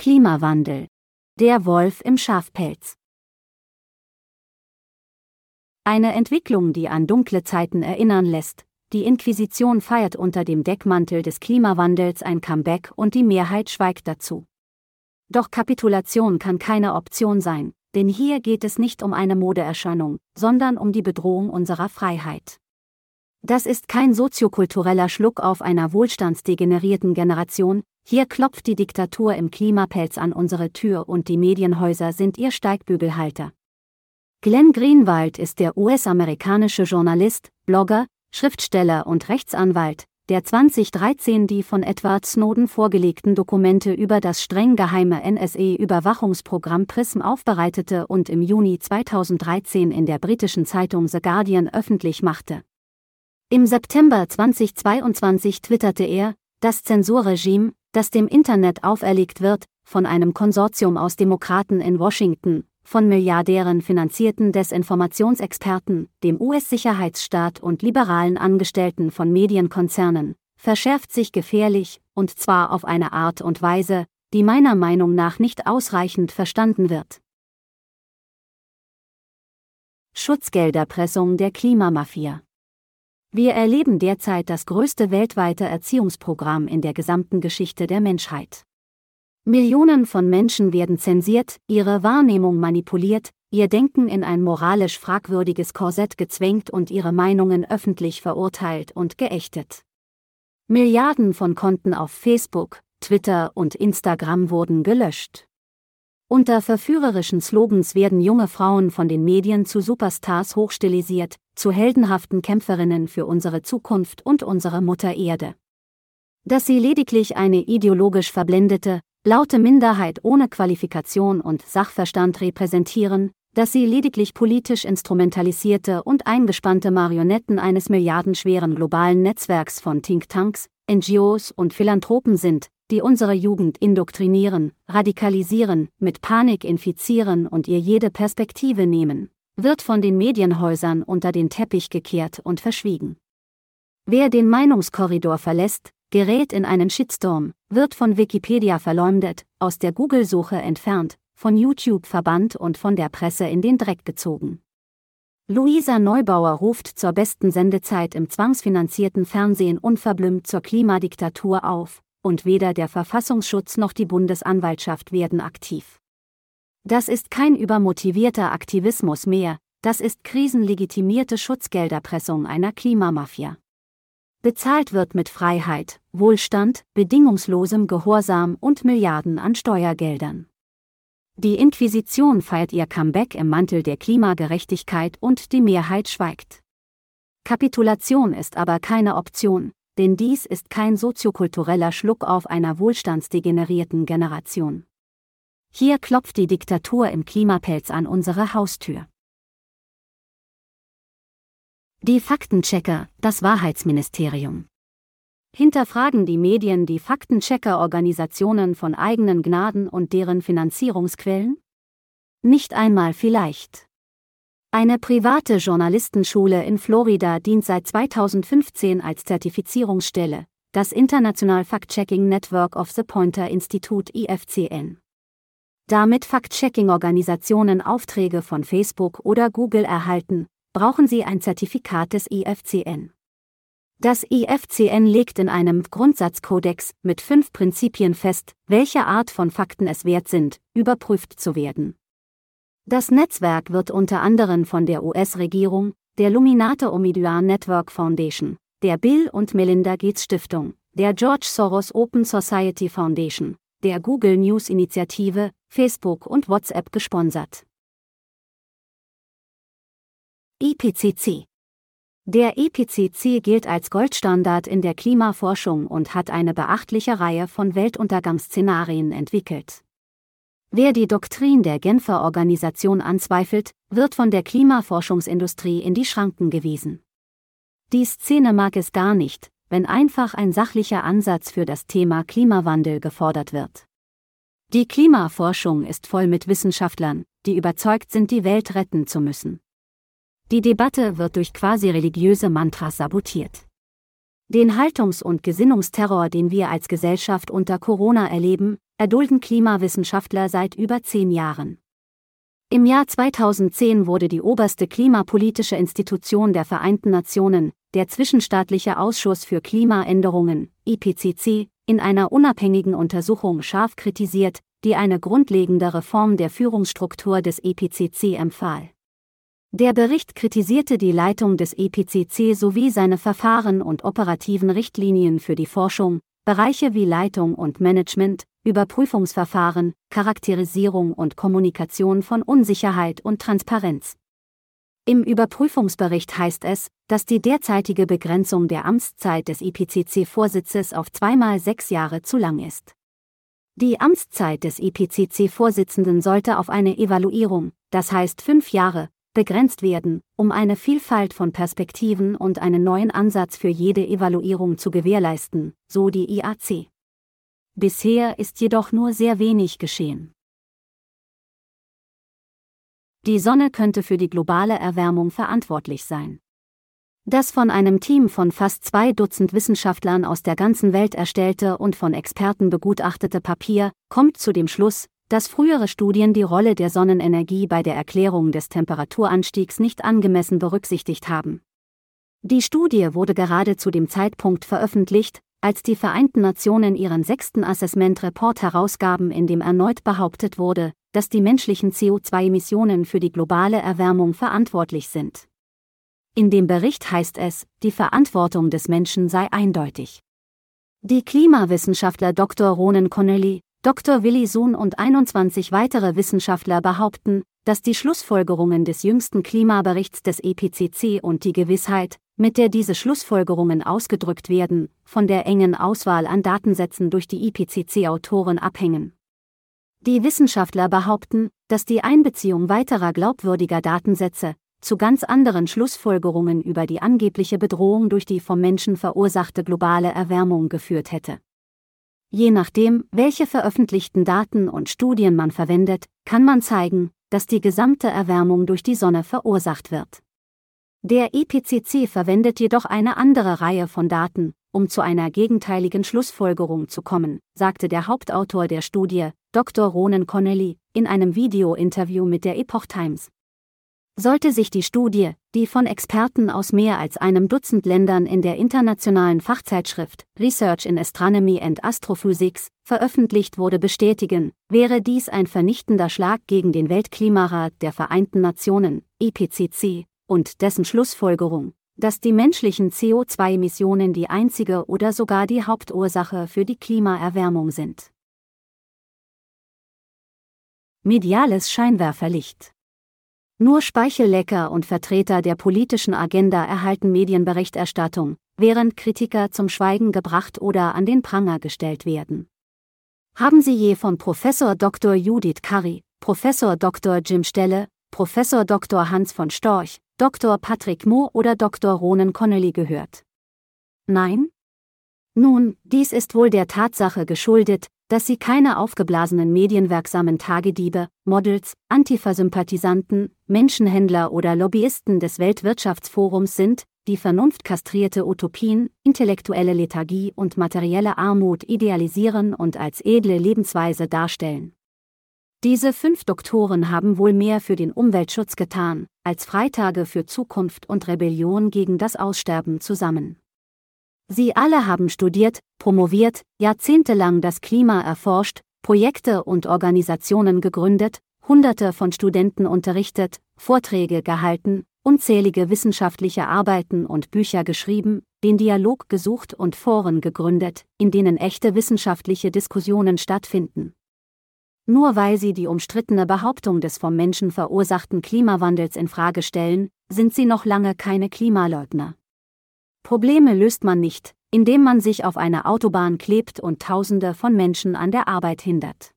Klimawandel. Der Wolf im Schafpelz. Eine Entwicklung, die an dunkle Zeiten erinnern lässt. Die Inquisition feiert unter dem Deckmantel des Klimawandels ein Comeback und die Mehrheit schweigt dazu. Doch Kapitulation kann keine Option sein, denn hier geht es nicht um eine Modeerscheinung, sondern um die Bedrohung unserer Freiheit. Das ist kein soziokultureller Schluck auf einer wohlstandsdegenerierten Generation, hier klopft die Diktatur im Klimapelz an unsere Tür und die Medienhäuser sind ihr Steigbügelhalter. Glenn Greenwald ist der US-amerikanische Journalist, Blogger, Schriftsteller und Rechtsanwalt, der 2013 die von Edward Snowden vorgelegten Dokumente über das streng geheime NSE-Überwachungsprogramm PRISM aufbereitete und im Juni 2013 in der britischen Zeitung The Guardian öffentlich machte. Im September 2022 twitterte er, das Zensurregime, das dem Internet auferlegt wird, von einem Konsortium aus Demokraten in Washington, von Milliardären finanzierten Desinformationsexperten, dem US-Sicherheitsstaat und liberalen Angestellten von Medienkonzernen, verschärft sich gefährlich, und zwar auf eine Art und Weise, die meiner Meinung nach nicht ausreichend verstanden wird. Schutzgelderpressung der Klimamafia Wir erleben derzeit das größte weltweite Erziehungsprogramm in der gesamten Geschichte der Menschheit. Millionen von Menschen werden zensiert, ihre Wahrnehmung manipuliert, ihr Denken in ein moralisch fragwürdiges Korsett gezwängt und ihre Meinungen öffentlich verurteilt und geächtet. Milliarden von Konten auf Facebook, Twitter und Instagram wurden gelöscht. Unter verführerischen Slogans werden junge Frauen von den Medien zu Superstars hochstilisiert, zu heldenhaften Kämpferinnen für unsere Zukunft und unsere Mutter Erde. Dass sie lediglich eine ideologisch verblendete, laute Minderheit ohne Qualifikation und Sachverstand repräsentieren, dass sie lediglich politisch instrumentalisierte und eingespannte Marionetten eines milliardenschweren globalen Netzwerks von Thinktanks, NGOs und Philanthropen sind, die unsere Jugend indoktrinieren, radikalisieren, mit Panik infizieren und ihr jede Perspektive nehmen, wird von den Medienhäusern unter den Teppich gekehrt und verschwiegen. Wer den Meinungskorridor verlässt, gerät in einen Shitstorm, wird von Wikipedia verleumdet, aus der Google-Suche entfernt, von YouTube verbannt und von der Presse in den Dreck gezogen. Luisa Neubauer ruft zur besten Sendezeit im zwangsfinanzierten Fernsehen unverblümt zur Klimadiktatur auf, und weder der Verfassungsschutz noch die Bundesanwaltschaft werden aktiv. Das ist kein übermotivierter Aktivismus mehr, das ist krisenlegitimierte Schutzgelderpressung einer Klimamafia. Bezahlt wird mit Freiheit, Wohlstand, bedingungslosem Gehorsam und Milliarden an Steuergeldern. Die Inquisition feiert ihr Comeback im Mantel der Klimagerechtigkeit und die Mehrheit schweigt. Kapitulation ist aber keine Option, denn dies ist kein soziokultureller Schluck auf einer wohlstandsdegenerierten Generation. Hier klopft die Diktatur im Klimapelz an unsere Haustür. Die Faktenchecker, das Wahrheitsministerium. Hinterfragen die Medien die Faktenchecker-Organisationen von eigenen Gnaden und deren Finanzierungsquellen? Nicht einmal vielleicht. Eine private Journalistenschule in Florida dient seit 2015 als Zertifizierungsstelle, das International Fact-Checking Network of the Pointer Institute IFCN. Damit Fact-Checking-Organisationen Aufträge von Facebook oder Google erhalten, brauchen Sie ein Zertifikat des IFCN. Das IFCN legt in einem Grundsatzkodex mit fünf Prinzipien fest, welche Art von Fakten es wert sind, überprüft zu werden. Das Netzwerk wird unter anderem von der US-Regierung, der Luminate Omidyar Network Foundation, der Bill und Melinda Gates Stiftung, der George Soros Open Society Foundation, der Google News Initiative, Facebook und WhatsApp gesponsert. IPCC Der IPCC gilt als Goldstandard in der Klimaforschung und hat eine beachtliche Reihe von Weltuntergangsszenarien entwickelt. Wer die Doktrin der Genfer Organisation anzweifelt, wird von der Klimaforschungsindustrie in die Schranken gewiesen. Die Szene mag es gar nicht, wenn einfach ein sachlicher Ansatz für das Thema Klimawandel gefordert wird. Die Klimaforschung ist voll mit Wissenschaftlern, die überzeugt sind, die Welt retten zu müssen. Die Debatte wird durch quasi religiöse Mantras sabotiert. Den Haltungs- und Gesinnungsterror, den wir als Gesellschaft unter Corona erleben, erdulden Klimawissenschaftler seit über zehn Jahren. Im Jahr 2010 wurde die oberste klimapolitische Institution der Vereinten Nationen, der Zwischenstaatliche Ausschuss für Klimaänderungen, IPCC, in einer unabhängigen Untersuchung scharf kritisiert, die eine grundlegende Reform der Führungsstruktur des IPCC empfahl. Der Bericht kritisierte die Leitung des IPCC sowie seine Verfahren und operativen Richtlinien für die Forschung, Bereiche wie Leitung und Management, Überprüfungsverfahren, Charakterisierung und Kommunikation von Unsicherheit und Transparenz. Im Überprüfungsbericht heißt es, dass die derzeitige Begrenzung der Amtszeit des IPCC-Vorsitzes auf zweimal sechs Jahre zu lang ist. Die Amtszeit des IPCC-Vorsitzenden sollte auf eine Evaluierung, das heißt fünf Jahre, begrenzt werden, um eine Vielfalt von Perspektiven und einen neuen Ansatz für jede Evaluierung zu gewährleisten, so die IAC. Bisher ist jedoch nur sehr wenig geschehen. Die Sonne könnte für die globale Erwärmung verantwortlich sein. Das von einem Team von fast zwei Dutzend Wissenschaftlern aus der ganzen Welt erstellte und von Experten begutachtete Papier kommt zu dem Schluss, dass frühere Studien die Rolle der Sonnenenergie bei der Erklärung des Temperaturanstiegs nicht angemessen berücksichtigt haben. Die Studie wurde gerade zu dem Zeitpunkt veröffentlicht, als die Vereinten Nationen ihren sechsten Assessment Report herausgaben, in dem erneut behauptet wurde, dass die menschlichen CO2-Emissionen für die globale Erwärmung verantwortlich sind. In dem Bericht heißt es, die Verantwortung des Menschen sei eindeutig. Die Klimawissenschaftler Dr. Ronan Connolly, Dr. Willi Sohn und 21 weitere Wissenschaftler behaupten, dass die Schlussfolgerungen des jüngsten Klimaberichts des EPCC und die Gewissheit, mit der diese Schlussfolgerungen ausgedrückt werden, von der engen Auswahl an Datensätzen durch die IPCC-Autoren abhängen. Die Wissenschaftler behaupten, dass die Einbeziehung weiterer glaubwürdiger Datensätze zu ganz anderen Schlussfolgerungen über die angebliche Bedrohung durch die vom Menschen verursachte globale Erwärmung geführt hätte. Je nachdem, welche veröffentlichten Daten und Studien man verwendet, kann man zeigen, dass die gesamte Erwärmung durch die Sonne verursacht wird. Der IPCC verwendet jedoch eine andere Reihe von Daten, um zu einer gegenteiligen Schlussfolgerung zu kommen, sagte der Hauptautor der Studie, Dr. Ronan Connelly, in einem Video-Interview mit der Epoch Times. Sollte sich die Studie, die von Experten aus mehr als einem Dutzend Ländern in der internationalen Fachzeitschrift Research in Astronomy and Astrophysics veröffentlicht wurde, bestätigen, wäre dies ein vernichtender Schlag gegen den Weltklimarat der Vereinten Nationen, IPCC, und dessen Schlussfolgerung, dass die menschlichen CO2-Emissionen die einzige oder sogar die Hauptursache für die Klimaerwärmung sind. Mediales Scheinwerferlicht Nur Speichellecker und Vertreter der politischen Agenda erhalten Medienberichterstattung, während Kritiker zum Schweigen gebracht oder an den Pranger gestellt werden. Haben Sie je von Professor Dr. Judith Curry, Professor Dr. Jim Stelle, Professor Dr. Hans von Storch, Dr. Patrick Moore oder Dr. Ronan Connolly gehört? Nein? Nun, dies ist wohl der Tatsache geschuldet, dass sie keine aufgeblasenen medienwirksamen Tagediebe, Models, Antifa-Sympathisanten, Menschenhändler oder Lobbyisten des Weltwirtschaftsforums sind, die vernunftkastrierte Utopien, intellektuelle Lethargie und materielle Armut idealisieren und als edle Lebensweise darstellen. Diese fünf Doktoren haben wohl mehr für den Umweltschutz getan, als Freitage für Zukunft und Rebellion gegen das Aussterben zusammen. Sie alle haben studiert, promoviert, jahrzehntelang das Klima erforscht, Projekte und Organisationen gegründet, Hunderte von Studenten unterrichtet, Vorträge gehalten, unzählige wissenschaftliche Arbeiten und Bücher geschrieben, den Dialog gesucht und Foren gegründet, in denen echte wissenschaftliche Diskussionen stattfinden. Nur weil sie die umstrittene Behauptung des vom Menschen verursachten Klimawandels in Frage stellen, sind sie noch lange keine Klimaleugner. Probleme löst man nicht, indem man sich auf eine Autobahn klebt und Tausende von Menschen an der Arbeit hindert.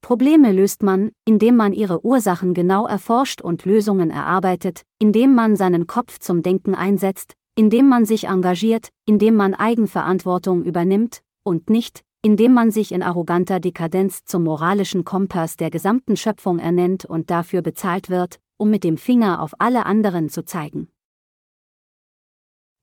Probleme löst man, indem man ihre Ursachen genau erforscht und Lösungen erarbeitet, indem man seinen Kopf zum Denken einsetzt, indem man sich engagiert, indem man Eigenverantwortung übernimmt, und nicht, indem man sich in arroganter Dekadenz zum moralischen Kompass der gesamten Schöpfung ernennt und dafür bezahlt wird, um mit dem Finger auf alle anderen zu zeigen.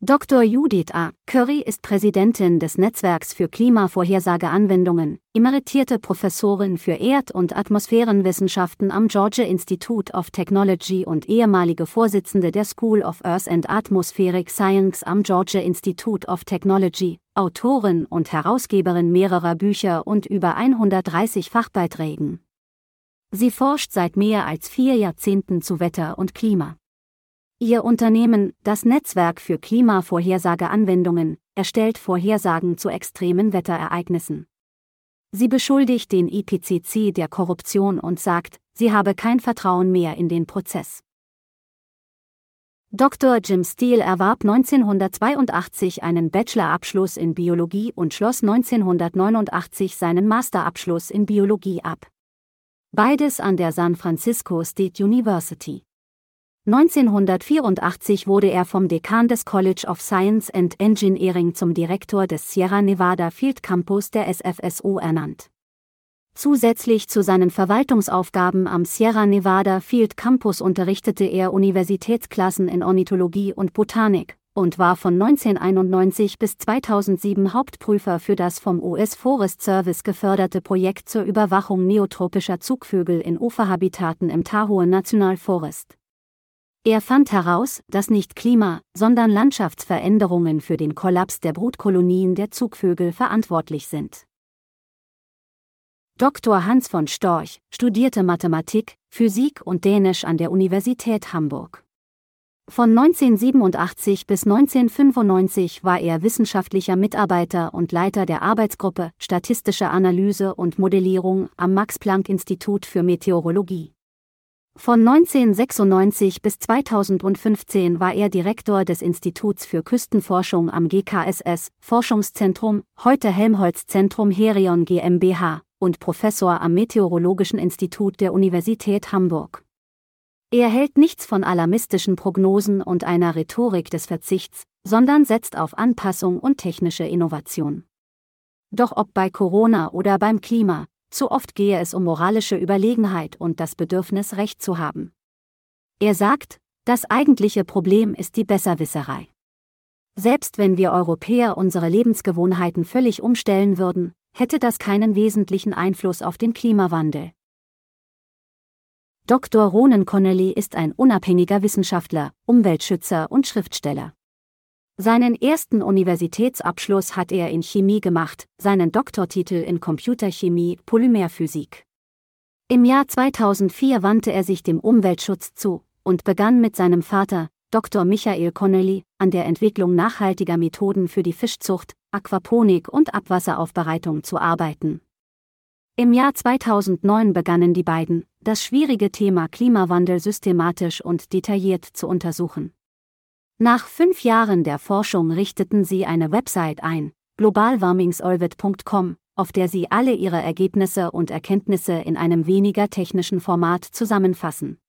Dr. Judith A. Curry ist Präsidentin des Netzwerks für Klimavorhersageanwendungen, emeritierte Professorin für Erd- und Atmosphärenwissenschaften am Georgia Institute of Technology und ehemalige Vorsitzende der School of Earth and Atmospheric Science am Georgia Institute of Technology, Autorin und Herausgeberin mehrerer Bücher und über 130 Fachbeiträgen. Sie forscht seit mehr als vier Jahrzehnten zu Wetter und Klima. Ihr Unternehmen, das Netzwerk für Klimavorhersageanwendungen, erstellt Vorhersagen zu extremen Wetterereignissen. Sie beschuldigt den IPCC der Korruption und sagt, sie habe kein Vertrauen mehr in den Prozess. Dr. Jim Steele erwarb 1982 einen Bachelorabschluss in Biologie und schloss 1989 seinen Masterabschluss in Biologie ab. Beides an der San Francisco State University. 1984 wurde er vom Dekan des College of Science and Engineering zum Direktor des Sierra Nevada Field Campus der SFSO ernannt. Zusätzlich zu seinen Verwaltungsaufgaben am Sierra Nevada Field Campus unterrichtete er Universitätsklassen in Ornithologie und Botanik und war von 1991 bis 2007 Hauptprüfer für das vom US Forest Service geförderte Projekt zur Überwachung neotropischer Zugvögel in Uferhabitaten im Tahoe National Forest. Er fand heraus, dass nicht Klima, sondern Landschaftsveränderungen für den Kollaps der Brutkolonien der Zugvögel verantwortlich sind. Dr. Hans von Storch studierte Mathematik, Physik und Dänisch an der Universität Hamburg. Von 1987 bis 1995 war er wissenschaftlicher Mitarbeiter und Leiter der Arbeitsgruppe Statistische Analyse und Modellierung am Max-Planck-Institut für Meteorologie. Von 1996 bis 2015 war er Direktor des Instituts für Küstenforschung am GKSS, Forschungszentrum, heute Helmholtz Zentrum Herion GmbH, und Professor am Meteorologischen Institut der Universität Hamburg. Er hält nichts von alarmistischen Prognosen und einer Rhetorik des Verzichts, sondern setzt auf Anpassung und technische Innovation. Doch ob bei Corona oder beim Klima, zu oft gehe es um moralische Überlegenheit und das Bedürfnis, Recht zu haben. Er sagt, das eigentliche Problem ist die Besserwisserei. Selbst wenn wir Europäer unsere Lebensgewohnheiten völlig umstellen würden, hätte das keinen wesentlichen Einfluss auf den Klimawandel. Dr. Ronan Connolly ist ein unabhängiger Wissenschaftler, Umweltschützer und Schriftsteller. Seinen ersten Universitätsabschluss hat er in Chemie gemacht, seinen Doktortitel in Computerchemie, Polymerphysik. Im Jahr 2004 wandte er sich dem Umweltschutz zu und begann mit seinem Vater, Dr. Michael Connelly, an der Entwicklung nachhaltiger Methoden für die Fischzucht, Aquaponik und Abwasseraufbereitung zu arbeiten. Im Jahr 2009 begannen die beiden, das schwierige Thema Klimawandel systematisch und detailliert zu untersuchen. Nach fünf Jahren der Forschung richteten sie eine Website ein, globalwarmingsolvet.com, auf der sie alle ihre Ergebnisse und Erkenntnisse in einem weniger technischen Format zusammenfassen.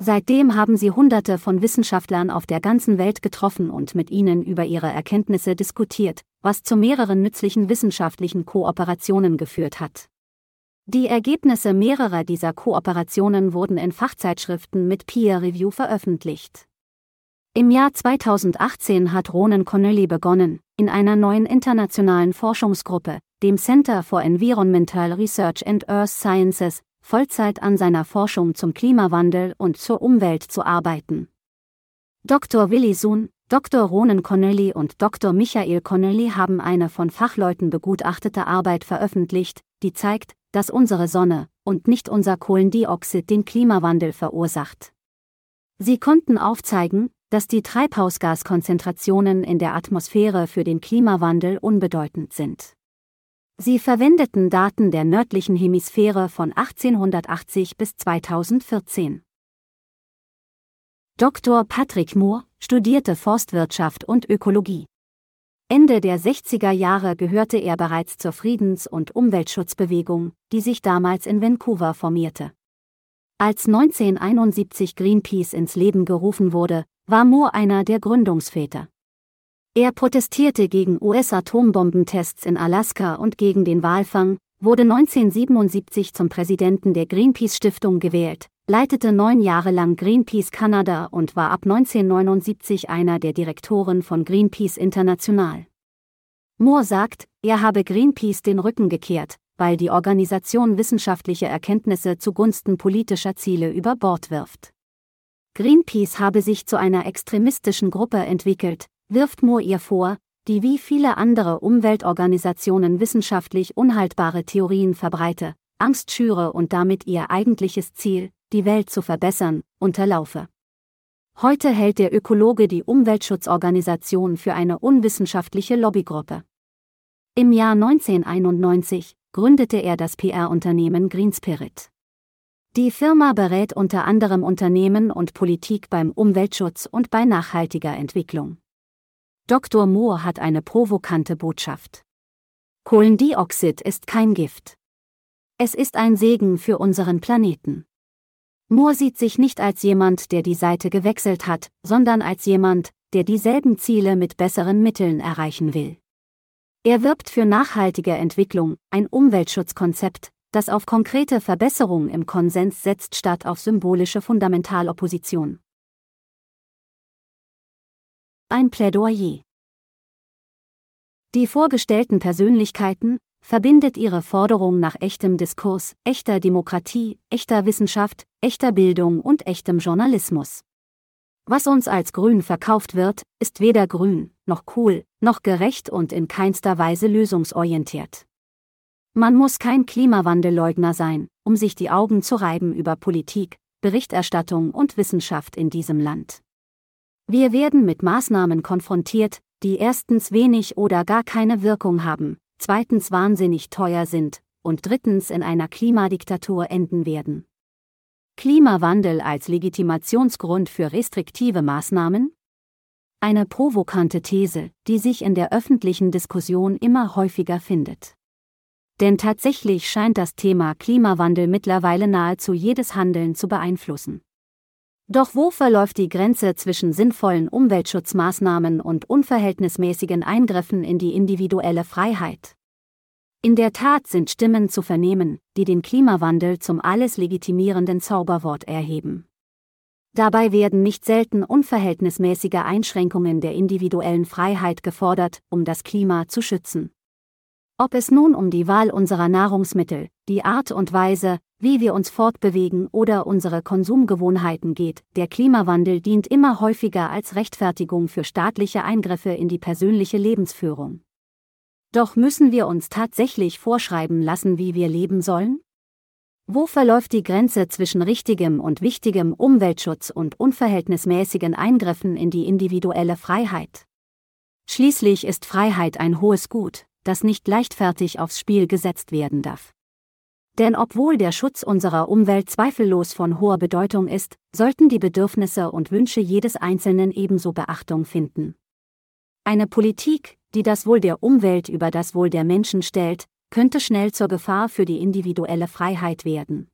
Seitdem haben sie Hunderte von Wissenschaftlern auf der ganzen Welt getroffen und mit ihnen über ihre Erkenntnisse diskutiert, was zu mehreren nützlichen wissenschaftlichen Kooperationen geführt hat. Die Ergebnisse mehrerer dieser Kooperationen wurden in Fachzeitschriften mit Peer Review veröffentlicht. Im Jahr 2018 hat Ronan Connolly begonnen, in einer neuen internationalen Forschungsgruppe, dem Center for Environmental Research and Earth Sciences, Vollzeit an seiner Forschung zum Klimawandel und zur Umwelt zu arbeiten. Dr. Willi Sohn, Dr. Ronan Connolly und Dr. Michael Connolly haben eine von Fachleuten begutachtete Arbeit veröffentlicht, die zeigt, dass unsere Sonne und nicht unser Kohlendioxid den Klimawandel verursacht. Sie konnten aufzeigen, dass die Treibhausgaskonzentrationen in der Atmosphäre für den Klimawandel unbedeutend sind. Sie verwendeten Daten der nördlichen Hemisphäre von 1880 bis 2014. Dr. Patrick Moore studierte Forstwirtschaft und Ökologie. Ende der 60er Jahre gehörte er bereits zur Friedens- und Umweltschutzbewegung, die sich damals in Vancouver formierte. Als 1971 Greenpeace ins Leben gerufen wurde, war Moore einer der Gründungsväter. Er protestierte gegen US-Atombombentests in Alaska und gegen den Walfang, wurde 1977 zum Präsidenten der Greenpeace-Stiftung gewählt, leitete neun Jahre lang Greenpeace Kanada und war ab 1979 einer der Direktoren von Greenpeace International. Moore sagt, er habe Greenpeace den Rücken gekehrt, weil die Organisation wissenschaftliche Erkenntnisse zugunsten politischer Ziele über Bord wirft. Greenpeace habe sich zu einer extremistischen Gruppe entwickelt, wirft Moore ihr vor, die wie viele andere Umweltorganisationen wissenschaftlich unhaltbare Theorien verbreite, Angst schüre und damit ihr eigentliches Ziel, die Welt zu verbessern, unterlaufe. Heute hält der Ökologe die Umweltschutzorganisation für eine unwissenschaftliche Lobbygruppe. Im Jahr 1991 gründete er das PR-Unternehmen Greenspirit. Die Firma berät unter anderem Unternehmen und Politik beim Umweltschutz und bei nachhaltiger Entwicklung. Dr. Moore hat eine provokante Botschaft. Kohlendioxid ist kein Gift. Es ist ein Segen für unseren Planeten. Moore sieht sich nicht als jemand, der die Seite gewechselt hat, sondern als jemand, der dieselben Ziele mit besseren Mitteln erreichen will. Er wirbt für nachhaltige Entwicklung, ein Umweltschutzkonzept, das auf konkrete Verbesserung im Konsens setzt statt auf symbolische Fundamentalopposition. Ein Plädoyer. Die vorgestellten Persönlichkeiten verbindet ihre Forderung nach echtem Diskurs, echter Demokratie, echter Wissenschaft, echter Bildung und echtem Journalismus. Was uns als grün verkauft wird, ist weder grün, noch cool, noch gerecht und in keinster Weise lösungsorientiert. Man muss kein Klimawandelleugner sein, um sich die Augen zu reiben über Politik, Berichterstattung und Wissenschaft in diesem Land. Wir werden mit Maßnahmen konfrontiert, die erstens wenig oder gar keine Wirkung haben, zweitens wahnsinnig teuer sind und drittens in einer Klimadiktatur enden werden. Klimawandel als Legitimationsgrund für restriktive Maßnahmen? Eine provokante These, die sich in der öffentlichen Diskussion immer häufiger findet. Denn tatsächlich scheint das Thema Klimawandel mittlerweile nahezu jedes Handeln zu beeinflussen. Doch wo verläuft die Grenze zwischen sinnvollen Umweltschutzmaßnahmen und unverhältnismäßigen Eingriffen in die individuelle Freiheit? In der Tat sind Stimmen zu vernehmen, die den Klimawandel zum alles legitimierenden Zauberwort erheben. Dabei werden nicht selten unverhältnismäßige Einschränkungen der individuellen Freiheit gefordert, um das Klima zu schützen. Ob es nun um die Wahl unserer Nahrungsmittel, die Art und Weise, wie wir uns fortbewegen oder unsere Konsumgewohnheiten geht, der Klimawandel dient immer häufiger als Rechtfertigung für staatliche Eingriffe in die persönliche Lebensführung. Doch müssen wir uns tatsächlich vorschreiben lassen, wie wir leben sollen? Wo verläuft die Grenze zwischen richtigem und wichtigem Umweltschutz und unverhältnismäßigen Eingriffen in die individuelle Freiheit? Schließlich ist Freiheit ein hohes Gut, das nicht leichtfertig aufs Spiel gesetzt werden darf. Denn obwohl der Schutz unserer Umwelt zweifellos von hoher Bedeutung ist, sollten die Bedürfnisse und Wünsche jedes Einzelnen ebenso Beachtung finden. Eine Politik, die das Wohl der Umwelt über das Wohl der Menschen stellt, könnte schnell zur Gefahr für die individuelle Freiheit werden.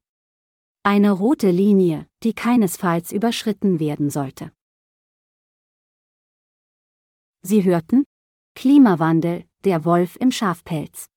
Eine rote Linie, die keinesfalls überschritten werden sollte. Sie hörten Klimawandel, der Wolf im Schafpelz.